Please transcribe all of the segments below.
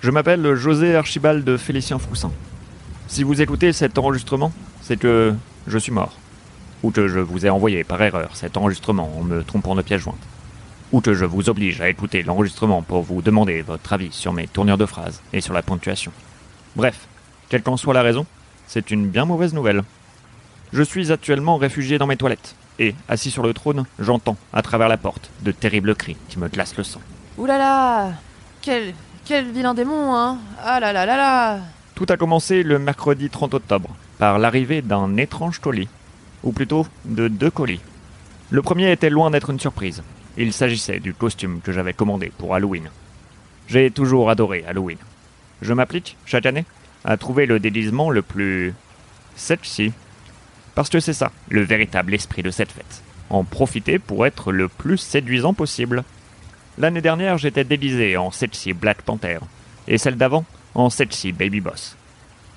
Je m'appelle José Archibald Félicien Froussin. Si vous écoutez cet enregistrement, c'est que je suis mort. Ou que je vous ai envoyé par erreur cet enregistrement en me trompant de pièce jointe. Ou que je vous oblige à écouter l'enregistrement pour vous demander votre avis sur mes tournures de phrases et sur la ponctuation. Bref, quelle qu'en soit la raison, c'est une bien mauvaise nouvelle. Je suis actuellement réfugié dans mes toilettes, et, assis sur le trône, j'entends, à travers la porte, de terribles cris qui me glacent le sang. Ouh là là Quel, quel vilain démon, hein Ah là là là là Tout a commencé le mercredi 30 octobre, par l'arrivée d'un étrange colis. Ou plutôt, de deux colis. Le premier était loin d'être une surprise. Il s'agissait du costume que j'avais commandé pour Halloween. J'ai toujours adoré Halloween. Je m'applique, chaque année, à trouver le déguisement le plus... sexy. Parce que c'est ça, le véritable esprit de cette fête. En profiter pour être le plus séduisant possible. L'année dernière, j'étais déguisé en sexy Black Panther, et celle d'avant, en sexy Baby Boss.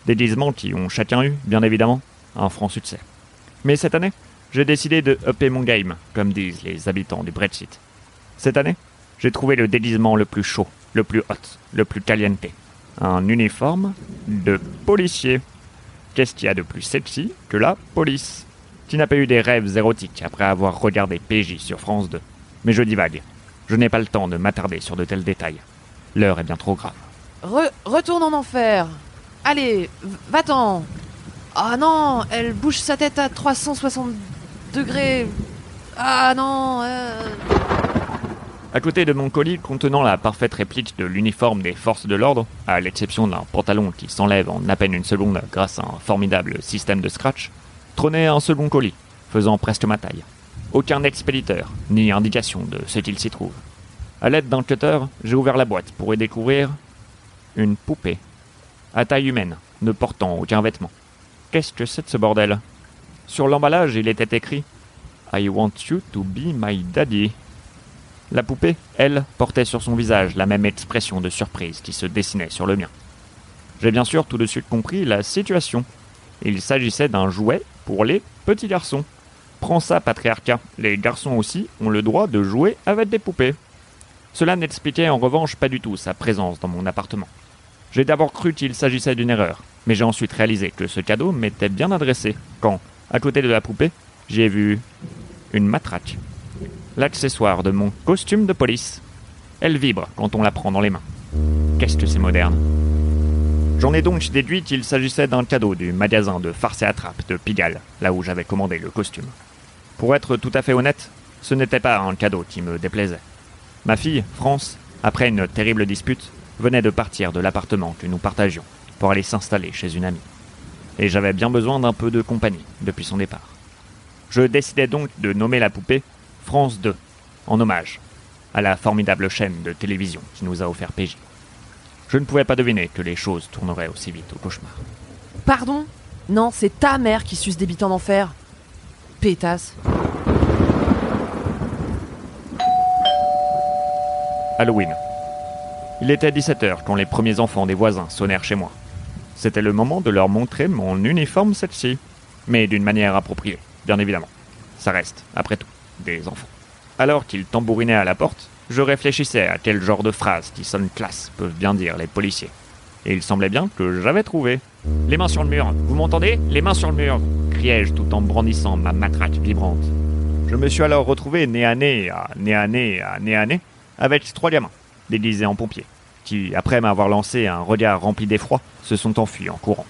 Déguisements qui ont chacun eu, bien évidemment, un franc succès. Mais cette année, j'ai décidé de upper mon game, comme disent les habitants du Brexit. Cette année, j'ai trouvé le déguisement le plus chaud, le plus hot, le plus caliente. Un uniforme de policier. Qu'est-ce qu'il y a de plus sexy que la police? Qui n'a pas eu des rêves érotiques après avoir regardé PJ sur France 2 Mais je divague. Je n'ai pas le temps de m'attarder sur de tels détails. L'heure est bien trop grave. Re- Retourne en enfer Allez, va-t'en Ah non, elle bouge sa tête à 360 degrés Ah non euh, À côté de mon colis contenant la parfaite réplique de l'uniforme des forces de l'ordre, à l'exception d'un pantalon qui s'enlève en à peine une seconde grâce à un formidable système de scratch, trônait un second colis, faisant presque ma taille. Aucun expéditeur, ni indication de ce qu'il s'y trouve. À l'aide d'un cutter, j'ai ouvert la boîte pour y découvrir une poupée, à taille humaine, ne portant aucun vêtement. Qu'est-ce que c'est de ce bordel? Sur l'emballage, il était écrit I want you to be my daddy. La poupée, elle, portait sur son visage la même expression de surprise qui se dessinait sur le mien. J'ai bien sûr tout de suite compris la situation. Il s'agissait d'un jouet pour les petits garçons. Prends ça, patriarcat. Les garçons aussi ont le droit de jouer avec des poupées. Cela n'expliquait en revanche pas du tout sa présence dans mon appartement. J'ai d'abord cru qu'il s'agissait d'une erreur, mais j'ai ensuite réalisé que ce cadeau m'était bien adressé quand, à côté de la poupée, j'ai vu une matraque. L'accessoire de mon costume de police. Elle vibre quand on la prend dans les mains. Qu'est-ce que c'est moderne J'en ai donc déduit qu'il s'agissait d'un cadeau du magasin de farce et attrape de Pigalle, là où j'avais commandé le costume. Pour être tout à fait honnête, ce n'était pas un cadeau qui me déplaisait. Ma fille, France, après une terrible dispute, venait de partir de l'appartement que nous partagions pour aller s'installer chez une amie. Et j'avais bien besoin d'un peu de compagnie depuis son départ. Je décidai donc de nommer la poupée France 2, en hommage à la formidable chaîne de télévision qui nous a offert PJ. Je ne pouvais pas deviner que les choses tourneraient aussi vite au cauchemar. Pardon? Non, c'est ta mère qui suce des bites en enfer Pétasse Halloween. Il était 17h quand les premiers enfants des voisins sonnèrent chez moi. C'était le moment de leur montrer mon uniforme sexy. Mais d'une manière appropriée, bien évidemment. Ça reste, après tout, des enfants. Alors qu'ils tambourinaient à la porte, je réfléchissais à quel genre de phrases qui sonnent classe peuvent bien dire les policiers. Et il semblait bien que j'avais trouvé. Les mains sur le mur, vous m'entendez? Les mains sur le mur criai-je tout en brandissant ma matraque vibrante. Je me suis alors retrouvé nez à nez, à nez à nez, à nez à nez, avec trois gamins, déguisés en pompiers, qui, après m'avoir lancé un regard rempli d'effroi, se sont enfuis en courant.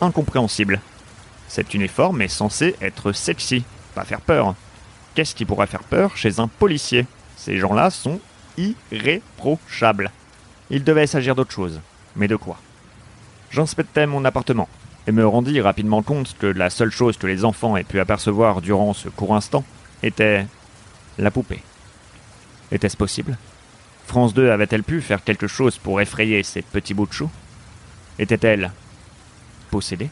Incompréhensible. Cet uniforme est censé être sexy, pas faire peur. Qu'est-ce qui pourrait faire peur chez un policier? Ces gens-là sont irréprochables. Il devait s'agir d'autre chose. Mais de quoi? J'inspectais mon appartement et me rendis rapidement compte que la seule chose que les enfants aient pu apercevoir durant ce court instant était la poupée. Était-ce possible? France 2 avait-elle pu faire quelque chose pour effrayer ces petits bouts de chou? Était-elle possédée?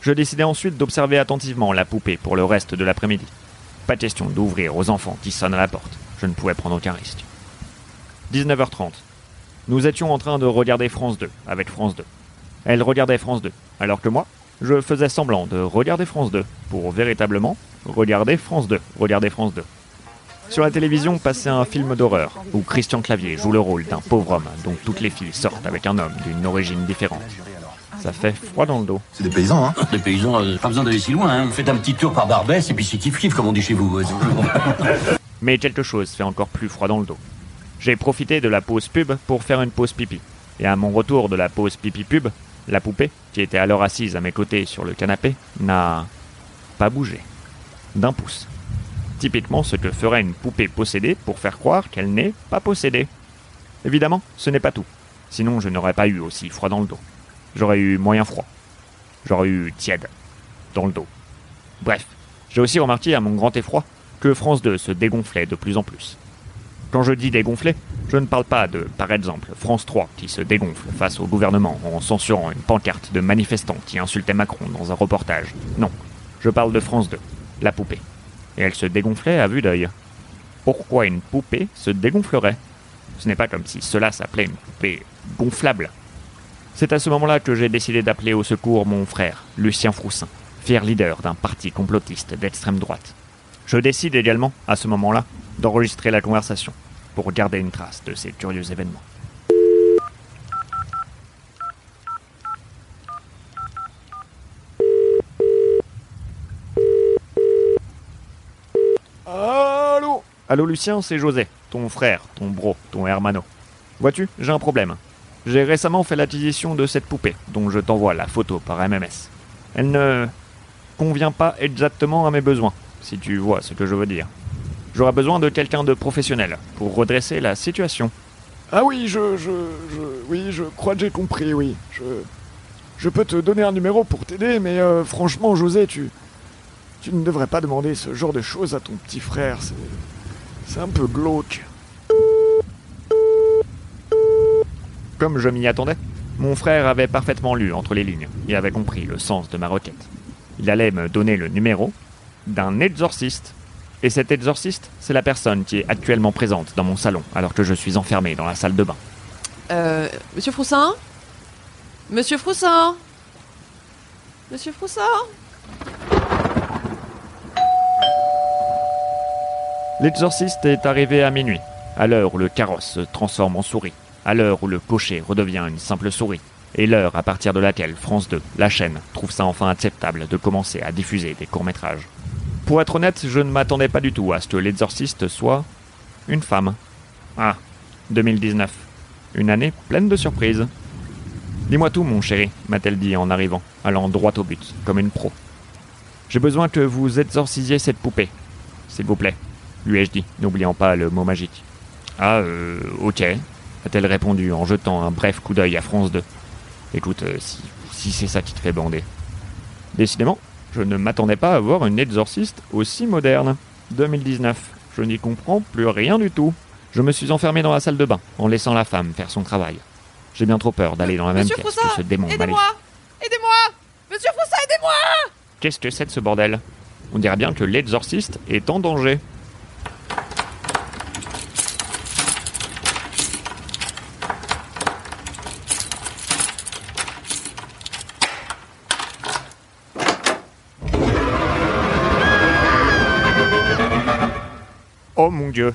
Je décidai ensuite d'observer attentivement la poupée pour le reste de l'après-midi. Pas question d'ouvrir aux enfants qui sonnent à la porte. Je ne pouvais prendre aucun risque. 19h30. Nous étions en train de regarder France 2 avec France 2. Elle regardait France 2, alors que moi, je faisais semblant de regarder France 2 pour véritablement regarder France 2, regarder France 2. Sur la télévision passait un film d'horreur où Christian Clavier joue le rôle d'un pauvre homme dont toutes les filles sortent avec un homme d'une origine différente. Ça fait froid dans le dos. C'est des paysans, hein Les paysans, euh, pas besoin d'aller si loin. Hein. Faites un petit tour par Barbès et puis c'est kiff-kiff comme on dit chez vous. Ouais. Mais quelque chose fait encore plus froid dans le dos. J'ai profité de la pause pub pour faire une pause pipi. Et à mon retour de la pause pipi pub, la poupée, qui était alors assise à mes côtés sur le canapé, n'a pas bougé. D'un pouce. Typiquement ce que ferait une poupée possédée pour faire croire qu'elle n'est pas possédée. Évidemment, ce n'est pas tout. Sinon, je n'aurais pas eu aussi froid dans le dos. J'aurais eu moyen froid. J'aurais eu tiède dans le dos. Bref, j'ai aussi remarqué à mon grand effroi que France 2 se dégonflait de plus en plus. Quand je dis dégonfler, je ne parle pas de, par exemple, France 3 qui se dégonfle face au gouvernement en censurant une pancarte de manifestants qui insultaient Macron dans un reportage. Non, je parle de France 2, la poupée. Et elle se dégonflait à vue d'œil. Pourquoi une poupée se dégonflerait? Ce n'est pas comme si cela s'appelait une poupée gonflable. C'est à ce moment-là que j'ai décidé d'appeler au secours mon frère, Lucien Froussin, fier leader d'un parti complotiste d'extrême droite. Je décide également, à ce moment-là, d'enregistrer la conversation pour garder une trace de ces curieux événements. Allô Allô Lucien, c'est José, ton frère, ton bro, ton hermano. Vois-tu, j'ai un problème. J'ai récemment fait l'acquisition de cette poupée, dont je t'envoie la photo par MMS. Elle ne convient pas exactement à mes besoins, si tu vois ce que je veux dire. J'aurai besoin de quelqu'un de professionnel pour redresser la situation. Ah oui, je, je, je, oui, je crois que j'ai compris, oui. Je, je peux te donner un numéro pour t'aider, mais euh, franchement, José, tu, tu ne devrais pas demander ce genre de choses à ton petit frère. C'est, un peu glauque. Comme je m'y attendais, mon frère avait parfaitement lu entre les lignes et avait compris le sens de ma requête. Il allait me donner le numéro d'un exorciste. Et cet exorciste, c'est la personne qui est actuellement présente dans mon salon alors que je suis enfermé dans la salle de bain. Euh, Monsieur Froussin? Monsieur Froussin? Monsieur Froussin? L'exorciste est arrivé à minuit, à l'heure où le carrosse se transforme en souris, à l'heure où le cocher redevient une simple souris, et l'heure à partir de laquelle France 2, la chaîne, trouve ça enfin acceptable de commencer à diffuser des courts-métrages. Pour être honnête, je ne m'attendais pas du tout à ce que l'exorciste soit une femme. Ah, 2019. Une année pleine de surprises. Dis-moi tout, mon chéri, m'a-t-elle dit en arrivant, allant droit au but, comme une pro. J'ai besoin que vous exorcisiez cette poupée, s'il vous plaît, lui ai-je dit, n'oubliant pas le mot magique. Ah, euh, ok, a-t-elle répondu en jetant un bref coup d'œil à France 2. Écoute, euh, si, si c'est ça qui te fait bander. Décidément, je ne m'attendais pas à voir une exorciste aussi moderne. 2019. Je n'y comprends plus rien du tout. Je me suis enfermé dans la salle de bain, en laissant la femme faire son travail. J'ai bien trop peur d'aller dans la même Monsieur pièce Froussin que ce démon. Aidez-moi Aidez-moi Monsieur Froussin, aidez-moi Qu'est-ce que c'est de ce bordel? On dirait bien que l'exorciste est en danger. Oh mon dieu,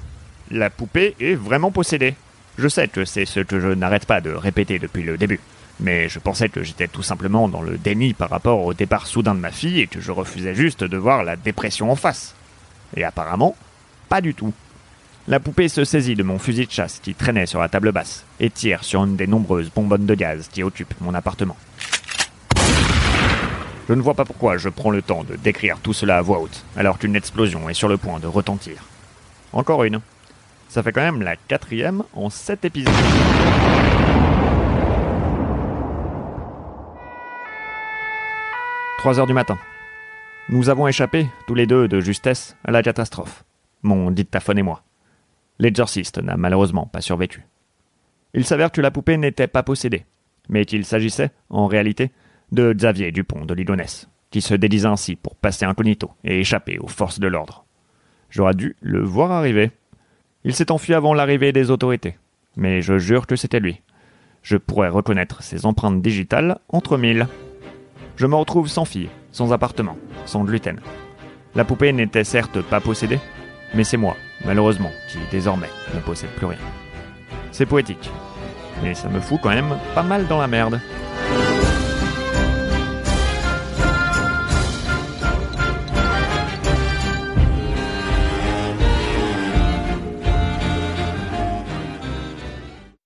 la poupée est vraiment possédée. Je sais que c'est ce que je n'arrête pas de répéter depuis le début, mais je pensais que j'étais tout simplement dans le déni par rapport au départ soudain de ma fille et que je refusais juste de voir la dépression en face. Et apparemment, pas du tout. La poupée se saisit de mon fusil de chasse qui traînait sur la table basse et tire sur une des nombreuses bonbonnes de gaz qui occupent mon appartement. Je ne vois pas pourquoi je prends le temps de décrire tout cela à voix haute, alors qu'une explosion est sur le point de retentir. Encore une. Ça fait quand même la quatrième en sept épisodes. Trois heures du matin. Nous avons échappé, tous les deux de justesse, à la catastrophe. Mon dictaphone et moi. L'exorciste n'a malheureusement pas survécu. Il s'avère que la poupée n'était pas possédée, mais qu'il s'agissait, en réalité, de Xavier Dupont de Ligonnès, qui se déguisait ainsi pour passer incognito et échapper aux forces de l'ordre. J'aurais dû le voir arriver. Il s'est enfui avant l'arrivée des autorités, mais je jure que c'était lui. Je pourrais reconnaître ses empreintes digitales entre mille. Je me retrouve sans fille, sans appartement, sans gluten. La poupée n'était certes pas possédée, mais c'est moi malheureusement, qui désormais ne possède plus rien. C'est poétique, mais ça me fout quand même pas mal dans la merde.